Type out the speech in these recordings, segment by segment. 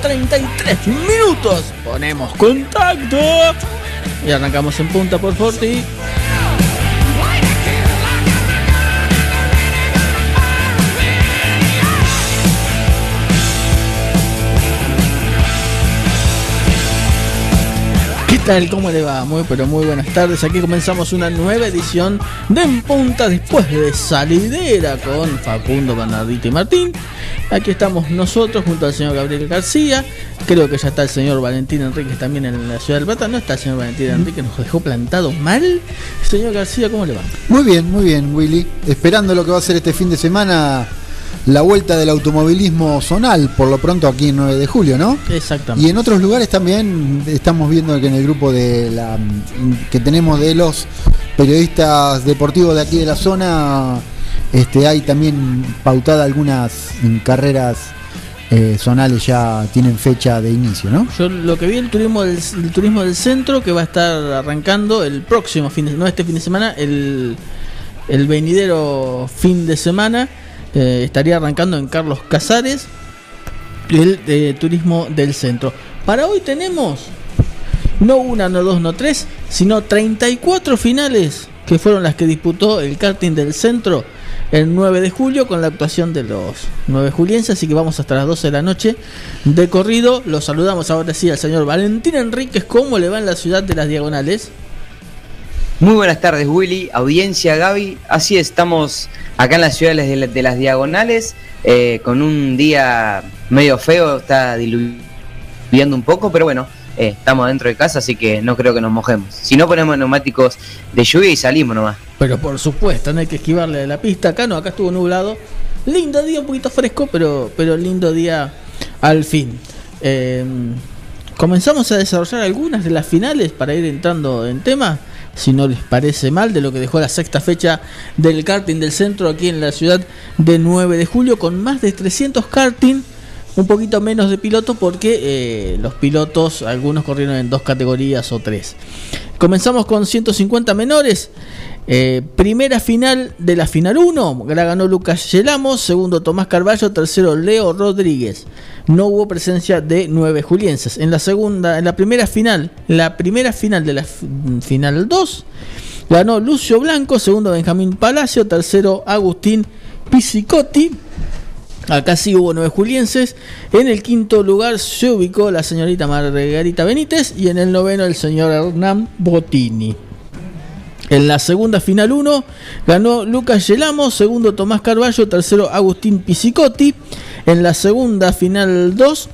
33 minutos. Ponemos contacto. Y arrancamos en punta por Forti. ¿Cómo le va? Muy pero muy buenas tardes. Aquí comenzamos una nueva edición de En Punta después de salidera con Facundo Bernardito y Martín. Aquí estamos nosotros junto al señor Gabriel García. Creo que ya está el señor Valentín Enríquez también en la ciudad del Plata. No está el señor Valentín Enríquez, nos dejó plantado mal. Señor García, ¿cómo le va? Muy bien, muy bien, Willy. Esperando lo que va a ser este fin de semana la vuelta del automovilismo zonal, por lo pronto aquí en 9 de julio, ¿no? Exactamente. Y en otros lugares también estamos viendo que en el grupo de la que tenemos de los periodistas deportivos de aquí de la zona este, hay también pautada algunas carreras eh, zonales ya tienen fecha de inicio, ¿no? Yo lo que vi el turismo del, turismo del centro que va a estar arrancando el próximo fin de no este fin de semana, el, el venidero fin de semana eh, estaría arrancando en Carlos Casares el eh, turismo del centro. Para hoy tenemos no una, no dos, no tres, sino 34 finales que fueron las que disputó el karting del centro el 9 de julio con la actuación de los 9 julienses, así que vamos hasta las 12 de la noche de corrido. Los saludamos ahora sí al señor Valentín Enríquez, ¿cómo le va en la ciudad de las Diagonales? Muy buenas tardes Willy, audiencia Gaby, así estamos acá en las ciudades de, las Diagonales, eh, con un día medio feo, está diluyendo un poco, pero bueno, eh, estamos dentro de casa, así que no creo que nos mojemos. Si no ponemos neumáticos de lluvia y salimos nomás. Pero por supuesto, no hay que esquivarle de la pista. Acá no, acá estuvo nublado. Lindo día, un poquito fresco, pero, pero lindo día al fin. Em, comenzamos a desarrollar algunas de las finales para ir entrando en tema. Si no les parece mal, de lo que dejó la sexta fecha del karting del centro aquí en la ciudad de 9 de julio, con más de 300 karting un poquito menos de piloto porque eh, los pilotos, algunos corrieron en dos categorías o tres. Comenzamos con 150 menores. Eh, primera final de la final 1, la ganó Lucas Yelamos, segundo Tomás Carballo, tercero Leo Rodríguez. No hubo presencia de nueve julienses. En la segunda, en la primera final, la primera final de la final 2, ganó Lucio Blanco, segundo Benjamín Palacio, tercero Agustín Pisicotti. Acá sí hubo nueve julienses. En el quinto lugar se ubicó la señorita Margarita Benítez y en el noveno el señor Hernán Bottini. En la segunda final 1 ganó Lucas Gelamo, segundo Tomás Carballo, tercero Agustín Pisicotti. En la segunda final 2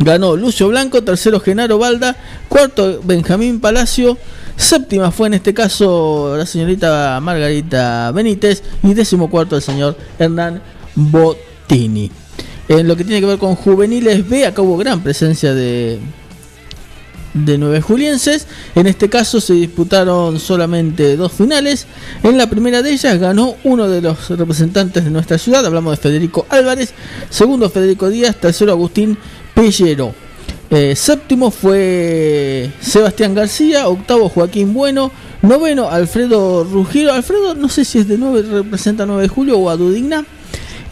ganó Lucio Blanco, tercero Genaro Balda, cuarto Benjamín Palacio, séptima fue en este caso la señorita Margarita Benítez y décimo cuarto el señor Hernán Bottini. En lo que tiene que ver con juveniles B, acá hubo gran presencia de, de nueve julienses. En este caso se disputaron solamente dos finales. En la primera de ellas ganó uno de los representantes de nuestra ciudad, hablamos de Federico Álvarez, segundo Federico Díaz, tercero Agustín Pellero. Eh, séptimo fue Sebastián García, octavo Joaquín Bueno, noveno Alfredo Ruggiero. Alfredo no sé si es de 9, representa 9 de julio o a Dudigna.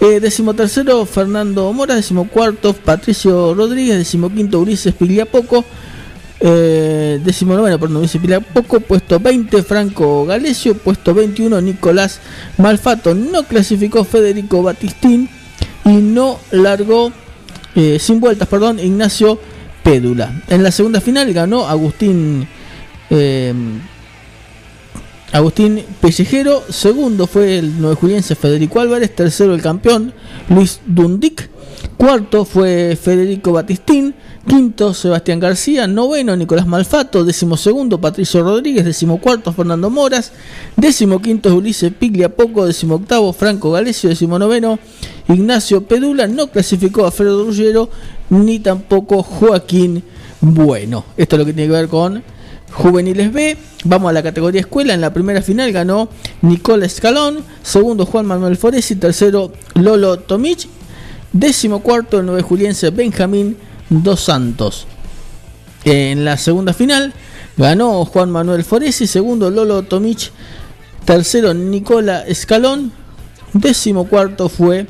Eh, décimo tercero, Fernando Mora. Décimo cuarto, Patricio Rodríguez. Décimo quinto, Ulises Pigliapoco. Eh, décimo noveno, perdón, Ulises Pigliapoco. Puesto 20, Franco Galesio. Puesto 21, Nicolás Malfato. No clasificó Federico Batistín. Y no largó, eh, sin vueltas, perdón, Ignacio Pédula. En la segunda final ganó Agustín. Eh, Agustín Pellejero, segundo fue el nueve juliense Federico Álvarez, tercero el campeón Luis Dundic, cuarto fue Federico Batistín, quinto Sebastián García, noveno Nicolás Malfato, décimo segundo Patricio Rodríguez, décimo cuarto Fernando Moras, décimo quinto Ulises Pigliapoco, décimo octavo Franco Galesio, décimo noveno Ignacio Pedula, no clasificó a Fredo Ruggero ni tampoco Joaquín Bueno. Esto es lo que tiene que ver con Juveniles B, vamos a la categoría escuela. En la primera final ganó Nicola Escalón, segundo Juan Manuel Foresi, tercero Lolo Tomich, décimo cuarto el nueve juliense Benjamín Dos Santos. En la segunda final ganó Juan Manuel Foresi, segundo Lolo Tomich, tercero Nicola Escalón, décimo cuarto fue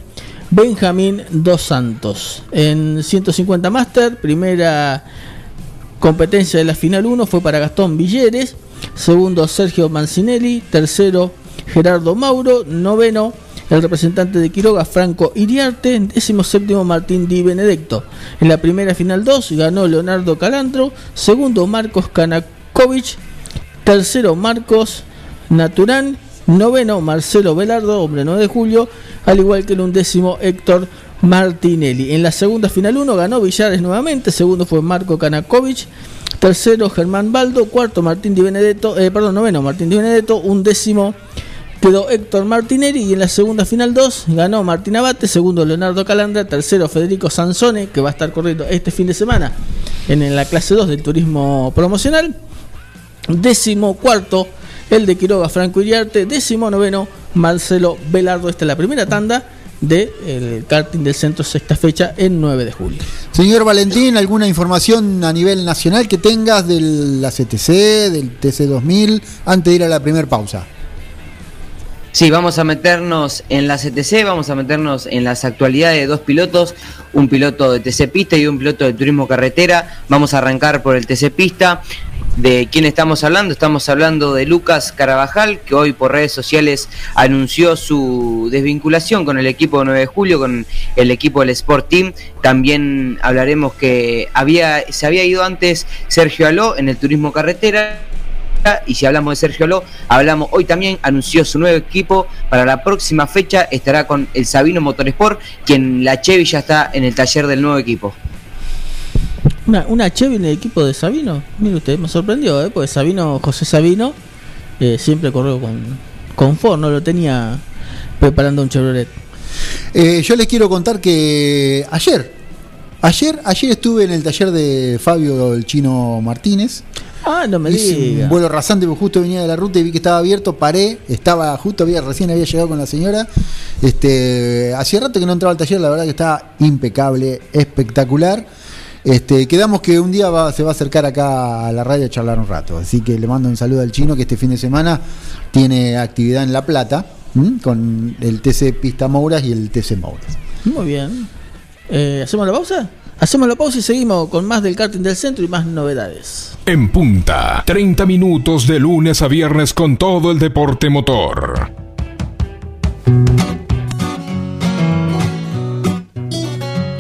Benjamín Dos Santos. En 150 Master, primera Competencia de la final 1 fue para Gastón Villeres, segundo Sergio Mancinelli, tercero Gerardo Mauro, noveno el representante de Quiroga Franco Iriarte, décimo séptimo Martín Di Benedetto. En la primera final 2 ganó Leonardo Calantro, segundo Marcos Kanakovic, tercero Marcos Naturán, noveno Marcelo Velardo, hombre 9 de julio, al igual que el undécimo Héctor Martinelli. En la segunda final 1 ganó Villares nuevamente, segundo fue Marco Kanakovic, tercero Germán Baldo, cuarto Martín Di Benedetto, eh, perdón, noveno Martín Di Benedetto, un décimo quedó Héctor Martinelli y en la segunda final 2 ganó Martín Abate, segundo Leonardo Calandra, tercero Federico Sansone, que va a estar corriendo este fin de semana en la clase 2 del turismo promocional, décimo cuarto el de Quiroga Franco Iriarte, décimo noveno Marcelo Velardo, esta es la primera tanda del karting del centro sexta fecha en 9 de julio. Señor Valentín, ¿alguna información a nivel nacional que tengas de la CTC, del TC2000, antes de ir a la primera pausa? Sí, vamos a meternos en la CTC, vamos a meternos en las actualidades de dos pilotos, un piloto de TC Pista y un piloto de Turismo Carretera. Vamos a arrancar por el TC Pista. ¿De quién estamos hablando? Estamos hablando de Lucas Carabajal, que hoy por redes sociales anunció su desvinculación con el equipo de 9 de julio, con el equipo del Sport Team. También hablaremos que había, se había ido antes Sergio Aló en el Turismo Carretera y si hablamos de Sergio Aló, hablamos hoy también, anunció su nuevo equipo para la próxima fecha, estará con el Sabino Motorsport, quien la Chevy ya está en el taller del nuevo equipo. Una, una Chevy en el equipo de Sabino, mire usted, me sorprendió, ¿eh? porque Sabino, José Sabino, eh, siempre corrió con, con Ford, no lo tenía preparando un Chevrolet. Eh, yo les quiero contar que ayer, ayer, ayer estuve en el taller de Fabio el Chino Martínez. Ah, no me Hice diga. un vuelo rasante porque justo venía de la ruta y vi que estaba abierto, paré, estaba justo había recién había llegado con la señora. Este, hacía rato que no entraba al taller, la verdad que estaba impecable, espectacular. Este, quedamos que un día va- se va a acercar acá a la radio a charlar un rato, así que le mando un saludo al chino que este fin de semana tiene actividad en La Plata ¿m? con el TC Pista Mouras y el TC Mouras. Muy bien. Eh, ¿Hacemos la pausa? Hacemos la pausa y seguimos con más del karting del centro y más novedades. En punta, 30 minutos de lunes a viernes con todo el deporte motor.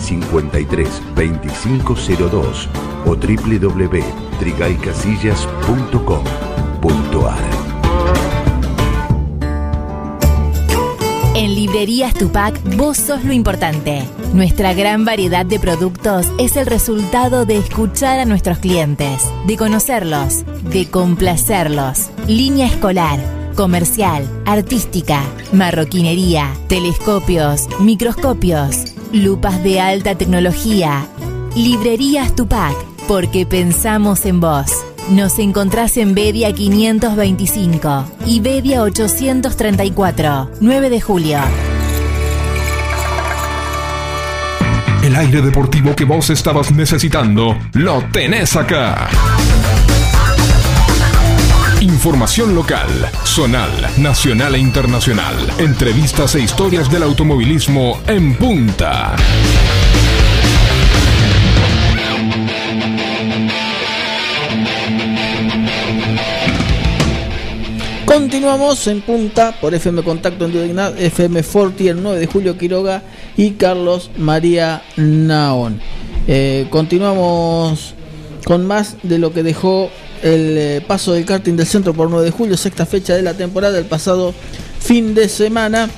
53 2502 o www.trigaycasillas.com.ar. En Librerías Tupac, vos sos lo importante. Nuestra gran variedad de productos es el resultado de escuchar a nuestros clientes, de conocerlos, de complacerlos. Línea escolar, comercial, artística, marroquinería, telescopios, microscopios, lupas de alta tecnología. Librerías Tupac, porque pensamos en vos. Nos encontrás en Bedia 525 y Bedia 834, 9 de julio. El aire deportivo que vos estabas necesitando, lo tenés acá. Información local, zonal, nacional e internacional. Entrevistas e historias del automovilismo en punta. Continuamos en punta por FM Contacto en Dignidad, FM Forti, el 9 de julio Quiroga y Carlos María Naón. Eh, continuamos con más de lo que dejó el eh, paso del karting del centro por 9 de julio, sexta fecha de la temporada, el pasado fin de semana.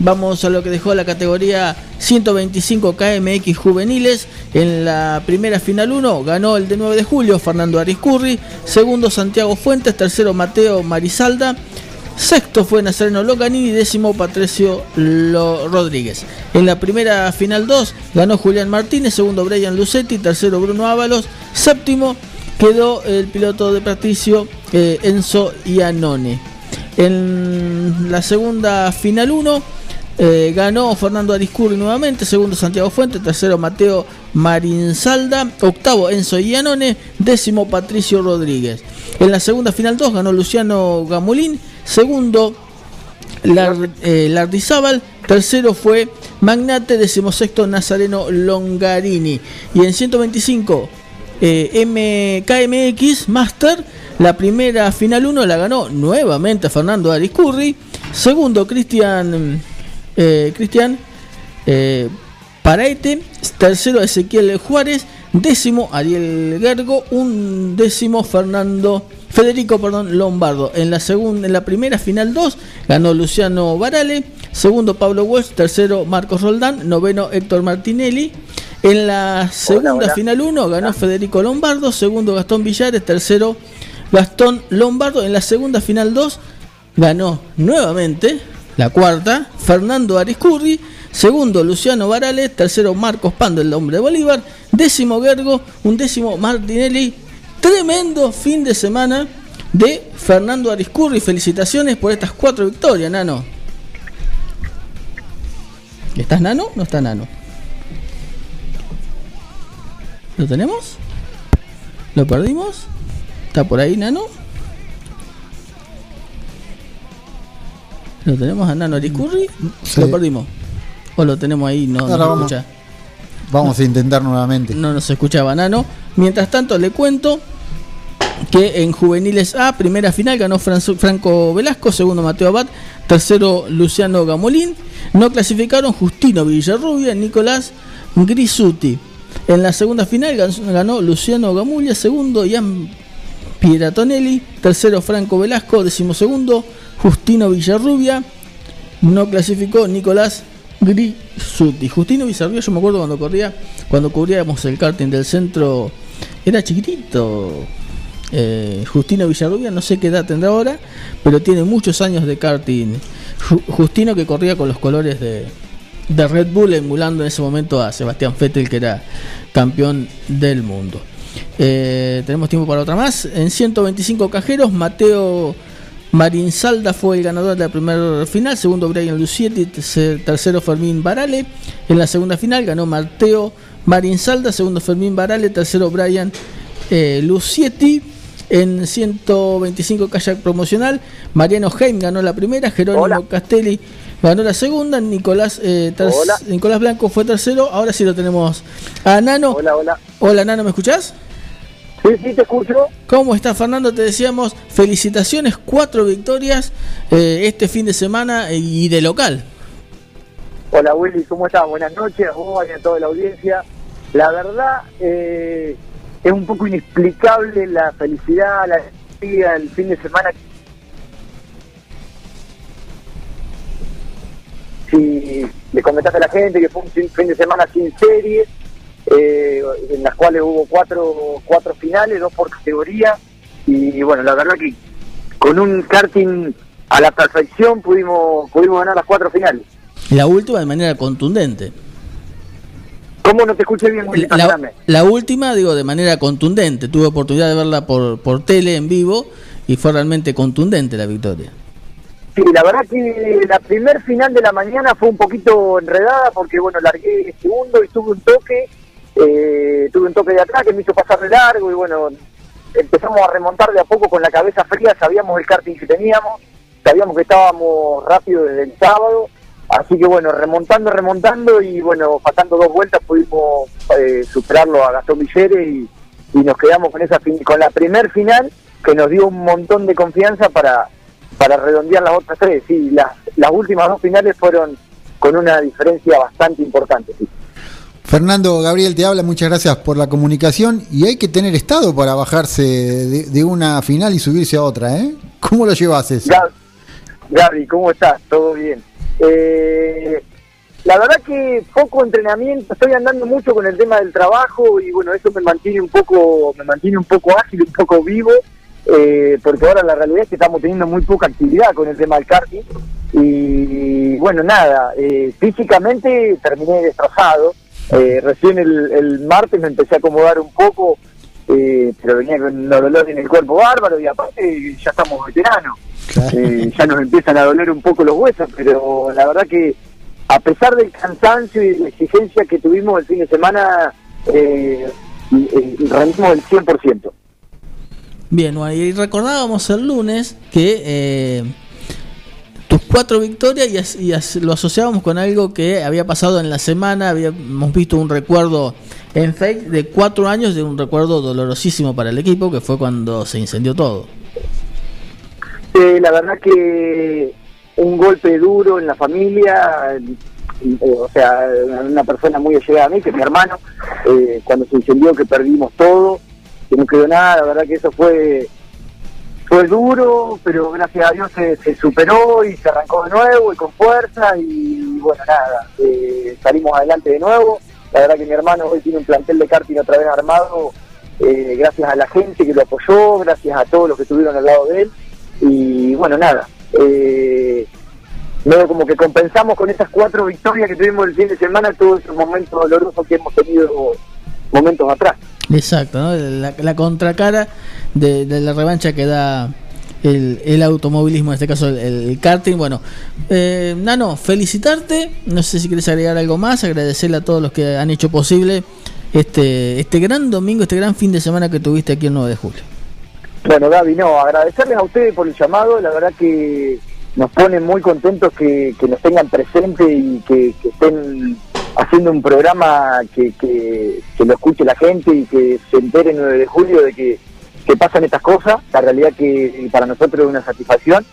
Vamos a lo que dejó la categoría 125 KMX juveniles. En la primera final 1 ganó el de 9 de julio Fernando Ariscurri. Segundo Santiago Fuentes. Tercero Mateo Marizalda. Sexto fue Nazareno Longanini. Décimo Patricio Lo Rodríguez. En la primera final 2 ganó Julián Martínez. Segundo Brian Lucetti. Tercero Bruno Ábalos. Séptimo quedó el piloto de Patricio eh, Enzo Iannone. En la segunda final 1 eh, ganó Fernando Ariscurri nuevamente, segundo Santiago Fuente, tercero Mateo Marinsalda, octavo Enzo Ianone, décimo Patricio Rodríguez. En la segunda final 2 ganó Luciano Gamulín, segundo eh, Lardizábal, tercero fue Magnate, decimosexto Nazareno Longarini. Y en 125 eh, MKMX Master, la primera final 1 la ganó nuevamente Fernando Ariscurri, segundo Cristian eh, Cristian eh, Paraete, tercero Ezequiel Juárez, décimo Ariel Gergo, un décimo Fernando Federico perdón, Lombardo. En la segunda, en la primera final 2 ganó Luciano Barale, segundo Pablo West, tercero Marcos Roldán, noveno Héctor Martinelli. En la segunda final 1 ganó Federico Lombardo, segundo Gastón Villares, tercero Gastón Lombardo. En la segunda final 2 ganó nuevamente la cuarta, Fernando Ariscurri. Segundo, Luciano Varales. Tercero, Marcos Pando, el hombre de Bolívar. Décimo, Gergo. Un décimo, Martinelli. Tremendo fin de semana de Fernando Ariscurri. Felicitaciones por estas cuatro victorias, Nano. ¿Estás Nano? No está Nano. ¿Lo tenemos? ¿Lo perdimos? ¿Está por ahí, Nano? ¿Lo tenemos a Nano Ariscurri? Sí. Lo perdimos. ¿O lo tenemos ahí? No, no se vamos. escucha. Vamos a intentar nuevamente. No nos escuchaba Nano. Mientras tanto, le cuento que en Juveniles A, primera final, ganó Franco Velasco, segundo Mateo Abad, tercero Luciano Gamolín. No clasificaron Justino Villarrubia, Nicolás Grisuti. En la segunda final gan- ganó Luciano Gamulia, segundo Ian Pieratonelli, tercero Franco Velasco, decimosegundo Justino Villarrubia. No clasificó Nicolás Grisuti. Justino Bizarría, yo me acuerdo cuando corría, cuando cubríamos el karting del centro, era chiquitito. Eh, Justino Villarrubia, no sé qué edad tendrá ahora, pero tiene muchos años de karting. Ju- Justino que corría con los colores de, de Red Bull, emulando en ese momento a Sebastián Vettel, que era campeón del mundo. Eh, tenemos tiempo para otra más. En 125 cajeros, Mateo Marinsalda fue el ganador de la primera final, segundo Brian Lucietti, tercer- tercero Fermín Barale. En la segunda final ganó Mateo Marinsalda, segundo Fermín Barale, tercero Brian eh, Lucietti. En 125 kayak promocional, Mariano Heim ganó la primera, Jerónimo Hola. Castelli ganó la segunda, Nicolás, eh. Nicolás Blanco fue tercero, ahora sí lo tenemos a Nano. Hola, hola. Hola Nano, ¿me escuchás? Sí, sí, te escucho. ¿Cómo está Fernando? Te decíamos felicitaciones, cuatro victorias eh, este fin de semana eh, y de local. Hola, Willy, ¿cómo estás? Buenas noches a vos y a toda la audiencia. La verdad, eh, es un poco inexplicable la felicidad, la alegría, el fin de semana. Si le comentaste a la gente que fue un fin de semana sin series, eh, en las cuales hubo cuatro, cuatro finales, dos por categoría, y bueno, la verdad que con un karting a la perfección pudimos, pudimos ganar las cuatro finales. La última de manera contundente. ¿Cómo no te escuché bien? La, la última, digo, de manera contundente. Tuve oportunidad de verla por, por tele en vivo y fue realmente contundente la victoria. Sí, la verdad que la primer final de la mañana fue un poquito enredada porque, bueno, largué segundo y tuve un toque, eh, tuve un toque de atrás que me hizo pasar de largo y, bueno, empezamos a remontar de a poco con la cabeza fría, sabíamos el karting que teníamos, sabíamos que estábamos rápido desde el sábado, así que, bueno, remontando, remontando y, bueno, faltando dos vueltas pudimos eh, superarlo a Gastón Villeres y, y nos quedamos con esa fin- con la primer final que nos dio un montón de confianza para para redondear las otras tres. Sí, las, las últimas dos finales fueron con una diferencia bastante importante. Sí. Fernando Gabriel te habla, muchas gracias por la comunicación y hay que tener estado para bajarse de, de una final y subirse a otra, ¿eh? ¿Cómo lo llevas eso? Gab- Gaby, ¿cómo estás? ¿Todo bien? Eh, la verdad que poco entrenamiento, estoy andando mucho con el tema del trabajo y bueno, eso me mantiene un poco, me mantiene un poco ágil, un poco vivo, eh, porque ahora la realidad es que estamos teniendo muy poca actividad con el tema del karting. Y bueno, nada, eh, físicamente terminé destrozado, eh, recién el, el martes me empecé a acomodar un poco, eh, pero venía con un dolor en el cuerpo bárbaro y aparte ya estamos veteranos. Eh, ya nos empiezan a doler un poco los huesos, pero la verdad que a pesar del cansancio y de la exigencia que tuvimos el fin de semana, eh, eh, rendimos el 100%. Bien, y recordábamos el lunes que eh, tus cuatro victorias y, as- y lo asociábamos con algo que había pasado en la semana, habíamos visto un recuerdo en fake de cuatro años de un recuerdo dolorosísimo para el equipo, que fue cuando se incendió todo. Eh, la verdad que un golpe duro en la familia, eh, o sea, una persona muy allegada a mí, que es mi hermano, eh, cuando se incendió que perdimos todo, que no quedó nada, la verdad que eso fue fue duro, pero gracias a Dios se, se superó y se arrancó de nuevo y con fuerza y bueno, nada, eh, salimos adelante de nuevo. La verdad que mi hermano hoy tiene un plantel de karting otra vez armado, eh, gracias a la gente que lo apoyó, gracias a todos los que estuvieron al lado de él y bueno, nada. Eh, luego como que compensamos con esas cuatro victorias que tuvimos el fin de semana todos esos momentos dolorosos que hemos tenido momentos atrás. Exacto, ¿no? la, contracara de, la revancha que da el, automovilismo, en este caso el, karting. Bueno, eh, Nano, felicitarte. No sé si quieres agregar algo más, agradecerle a todos los que han hecho posible este, este gran domingo, este gran fin de semana que tuviste aquí el 9 de julio. Bueno, Gaby, no, agradecerles a ustedes por el llamado, la verdad que nos pone muy contentos que, que nos tengan presente y que estén haciendo un programa que, que, lo escuche la gente y que se entere el 9 de julio de que, que pasan estas cosas, la realidad que para nosotros es una satisfacción.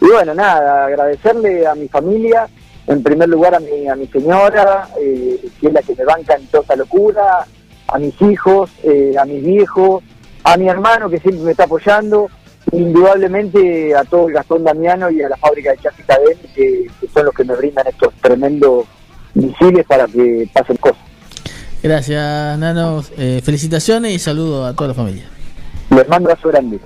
Y bueno, nada, agradecerle a mi familia, en primer lugar a mi, a mi señora, eh, que es la que me banca en toda esta locura, a mis hijos, eh, a mis viejos, a mi hermano que siempre me está apoyando, indudablemente a todo el Gastón Damiano y a la fábrica de chasis Cadén, que, que son los que me brindan estos tremendos visibles para que pasen cosas. Gracias, Nano. Eh, felicitaciones y saludos a toda la familia. Les mando abrazo grande.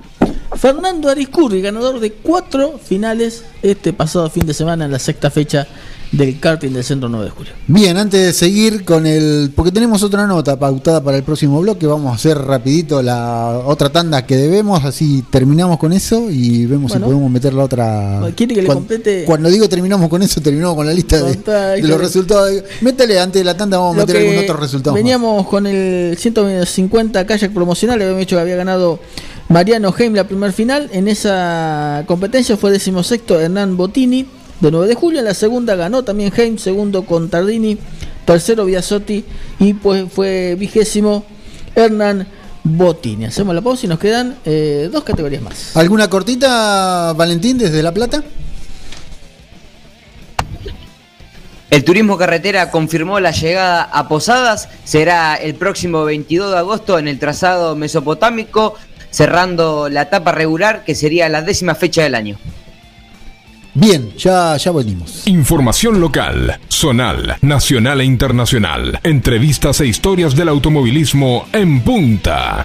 Fernando Ariscurri, ganador de cuatro finales este pasado fin de semana en la sexta fecha del karting del Centro 9 de Julio. Bien, antes de seguir con el... Porque tenemos otra nota pautada para el próximo bloque, vamos a hacer rapidito la otra tanda que debemos, así terminamos con eso y vemos Bueno. si podemos meter la otra... ¿Quiere que le Cuan- complete? Cuando digo terminamos con eso, terminamos con la lista de, de los de- resultados. Métele antes de la tanda, vamos a meter algún otro resultado. más. Veníamos con el 150 kayak promocional, habíamos dicho que había ganado Mariano Heim la primer final. En esa competencia fue decimosexto Hernán Bottini de 9 de julio. En la segunda ganó también Heim, segundo con Tardini, tercero Biasotti y pues fue vigésimo Hernán Bottini. Hacemos la pausa y nos quedan eh, dos categorías más. ¿Alguna cortita, Valentín, desde La Plata? El turismo carretera confirmó la llegada a Posadas. Será el próximo 22 de agosto en el trazado mesopotámico, cerrando la etapa regular, que sería la décima fecha del año. Bien, ya, ya venimos. Información local, zonal, nacional e internacional. Entrevistas e historias del automovilismo en punta.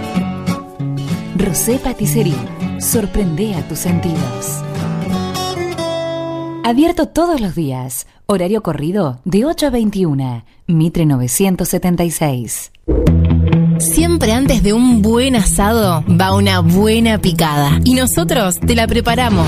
Rosé Patisserie, sorprende a tus sentidos. Abierto todos los días. Horario corrido de 8 a 21. Mitre 976. Siempre antes de un buen asado va una buena picada. Y nosotros te la preparamos.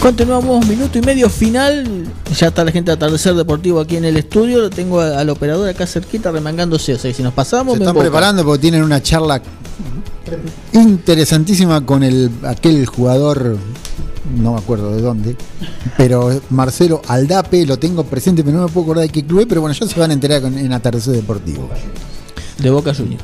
Continuamos minuto y medio final. Ya está la gente de Atardecer Deportivo aquí en el estudio. Lo tengo al operador acá cerquita remangándose. O sea, si nos pasamos, Se están preparando porque tienen una charla interesantísima con el aquel jugador, no me acuerdo de dónde, pero Marcelo Aldape, lo tengo presente, pero no me puedo acordar de qué club es, pero bueno, ya se van a enterar con- en Atardecer Deportivo. De Boca Juniors.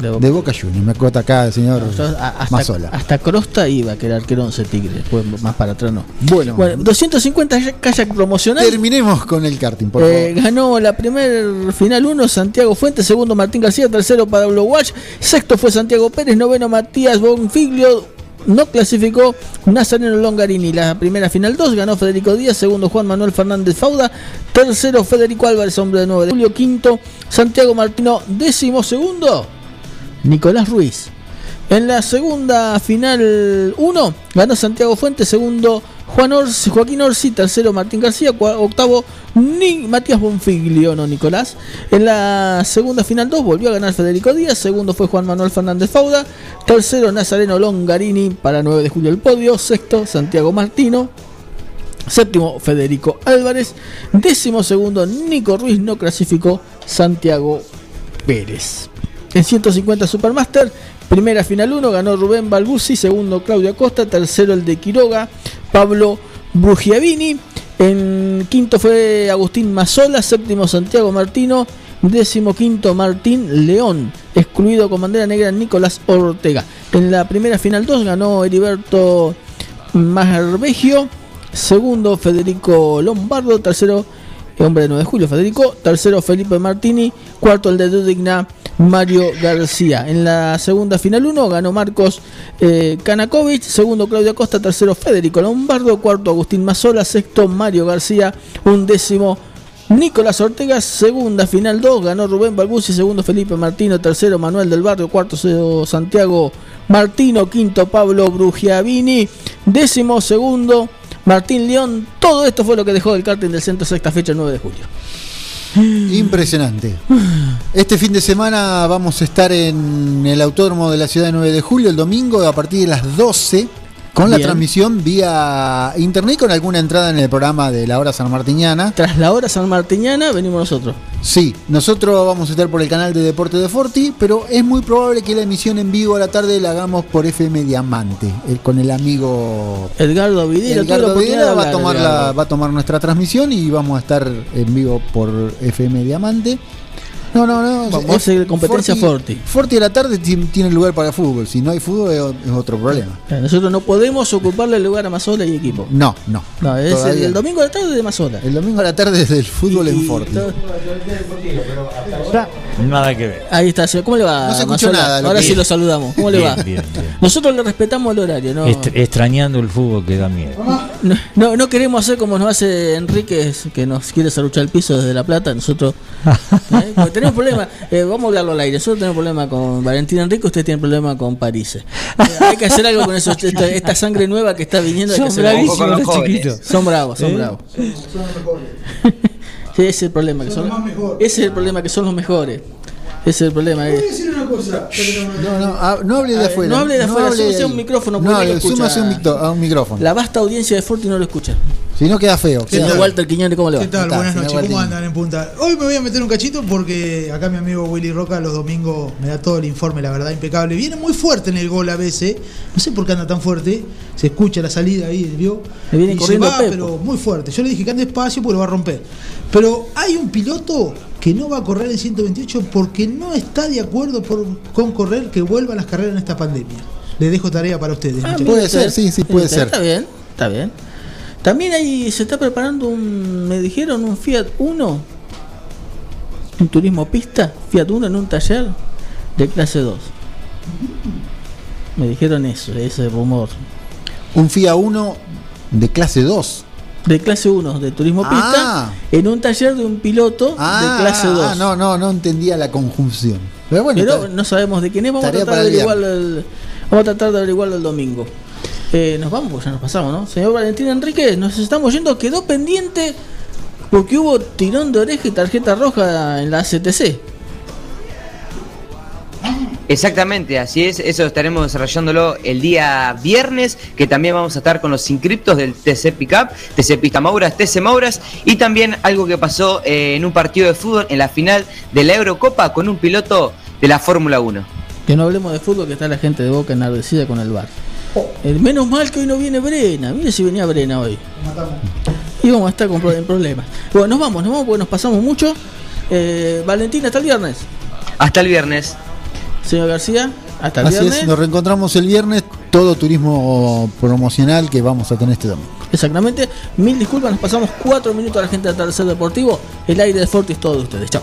De Boca, De Boca Juniors, me acota acá el señor hasta, Mazola. hasta Crosta iba, que era arquero 11 Tigre. Después más para atrás no. Bueno, Bueno, 250 kayak promocional. terminemos con el karting, por Eh, favor. ganó la primer final 1 Santiago Fuentes, segundo Martín García, tercero Pablo Walsh, sexto fue Santiago Pérez, noveno Matías Bonfiglio, no clasificó Nazareno Longarini. La primera final 2 ganó Federico Díaz, segundo Juan Manuel Fernández Fauda, tercero Federico Álvarez, hombre de 9 de julio, quinto Santiago Martino, décimo segundo Nicolás Ruiz. En la segunda final 1 ganó Santiago Fuentes, segundo Juan Orsi, Joaquín Orsi, tercero Martín García, octavo Ni- Matías Bonfiglio, no Nicolás. En la segunda final 2 volvió a ganar Federico Díaz, segundo fue Juan Manuel Fernández Fauda, tercero Nazareno Longarini para 9 de julio el podio, sexto Santiago Martino, Séptimo, Federico Álvarez. Décimo segundo, Nico Ruiz no clasificó Santiago Pérez. En 150 Supermaster, primera final 1 ganó Rubén Balbuzzi, segundo Claudio Acosta, tercero el de Quiroga, Pablo Brugiavini. En quinto fue Agustín Mazola, séptimo Santiago Martino, décimo quinto Martín León, excluido con bandera negra Nicolás Ortega. En la primera final 2 ganó Heriberto Marbegio, segundo Federico Lombardo, tercero hombre de 9 de julio Federico, tercero Felipe Martini, cuarto el de Dudigna Mario García. En la segunda final 1 ganó Marcos eh, segundo Claudio Costa, tercero Federico Lombardo, cuarto Agustín Mazola, sexto Mario García, un décimo Nicolás Ortega, segunda final 2, ganó Rubén Balbuzzi, segundo Felipe Martino, tercero Manuel del Barrio, cuarto Santiago Martino, quinto Pablo Brugiavini, décimo segundo Martín León. Todo esto fue lo que dejó el karting del centro sexta fecha, el 9 de julio. Impresionante. Este fin de semana vamos a estar en el Autódromo de la ciudad de 9 de julio, el domingo, a partir de las 12, con la transmisión vía internet con alguna entrada en el programa de la hora sanmartiniana. Tras la hora sanmartiniana venimos nosotros. Sí, nosotros vamos a estar por el canal de Deporte de Forti, pero es muy probable que la emisión en vivo a la tarde la hagamos por FM Diamante, el- con el amigo Edgardo Videla, Edgardo Videla de va a hablar, tomar Edgardo. la, va a tomar nuestra transmisión y vamos a estar en vivo por FM Diamante. No, no, no. Vamos es- a competencia Forti. Forti a la tarde ti- tiene lugar para fútbol. Si no hay fútbol es, otro problema. Eh, Nosotros no podemos ocuparle el lugar a Mazola y equipo. No, no. No, es el, el domingo de la tarde de Mazola. El domingo a la tarde es del fútbol en Forti. Nada que ver. Ahí está. ¿cómo le va? No se escuchó Mazola? nada, lo Ahora que- sí lo saludamos. ¿Cómo le va? bien, bien. Nosotros le respetamos el horario, ¿no? Est- extrañando el fútbol que da miedo. No, no, no queremos hacer como nos hace Enrique, que nos quiere saluchar el piso desde La Plata. Nosotros ¿eh? Tenemos problemas, eh, vamos a hablarlo al aire. Nosotros tenemos problemas con Valentín Enrique, usted tiene problemas con París. Eh, hay que hacer algo con eso. Esta, esta sangre nueva que está viniendo. hay que Son hacer algo. bravísimos los chiquitos. Son bravos, son ¿Eh? bravos. Sí, ese es el problema. Que son, ese es el problema, que son los mejores. Ese es el problema. una cosa. No, no, ah, no hable de A afuera. no hable de afuera, súmase ahí. a un micrófono, porque No, hable, súmase a un, micro- a un micrófono. La vasta audiencia de Forti no lo escucha. Si no queda feo. Señor queda- Walter Quiñones, ¿cómo le va? ¿Qué tal? Buenas noches. ¿Cómo andan en punta? Hoy me voy a meter un cachito porque acá mi amigo Willy Roca los domingos me da todo el informe, la verdad, impecable. Viene muy fuerte en el gol a veces. No sé por qué anda tan fuerte. Se escucha la salida ahí, ¿vio? Le viene Y se corriendo va, pero muy fuerte. Yo le dije que ande despacio porque lo va a romper. Pero hay un piloto que no va a correr en 128 porque no está de acuerdo por- con correr que vuelvan las carreras en esta pandemia. Le dejo tarea para ustedes. Ah. Puede ser, sí, sí, puede ser. Está bien, está bien. También ahí se está preparando un, me dijeron, un Fiat Uno, un turismo pista, Fiat Uno en un taller de clase 2. Me dijeron eso, ese rumor. Un FIA 1 de clase 2. De clase 1 de turismo Ah. pista en un taller de un piloto Ah, de clase 2. ah, no, no, no entendía la conjunción. Pero bueno, Pero no sabemos de quién es, vamos a tratar de averiguarlo el, vamos a tratar de averiguarlo el domingo. Eh, nos vamos porque ya nos pasamos, ¿no? Señor Valentín Enrique, nos estamos yendo, quedó pendiente porque hubo tirón de oreja y tarjeta roja en la CTC. Exactamente, así es, eso estaremos desarrollándolo el día viernes, que también vamos a estar con los inscriptos del TC Pickup, TC Pista Mauras, TC Mauras, y también algo que pasó eh, en un partido de fútbol en la final de la Eurocopa con un piloto de la Fórmula 1. Que no hablemos de fútbol, que está la gente de Boca enardecida con el bar. Eh, menos mal que hoy no viene Brena. Mire si venía Brena hoy. Y vamos a estar con problemas. Bueno, nos vamos, nos vamos porque nos pasamos mucho. Eh, Valentín, hasta el viernes. Hasta el viernes. Señor García, hasta el Así viernes. es, nos reencontramos el viernes, todo turismo promocional que vamos a tener este domingo. Exactamente. Mil disculpas, nos pasamos cuatro minutos a la gente de Tercer Deportivo. El aire de Forti es todo de ustedes. Chao.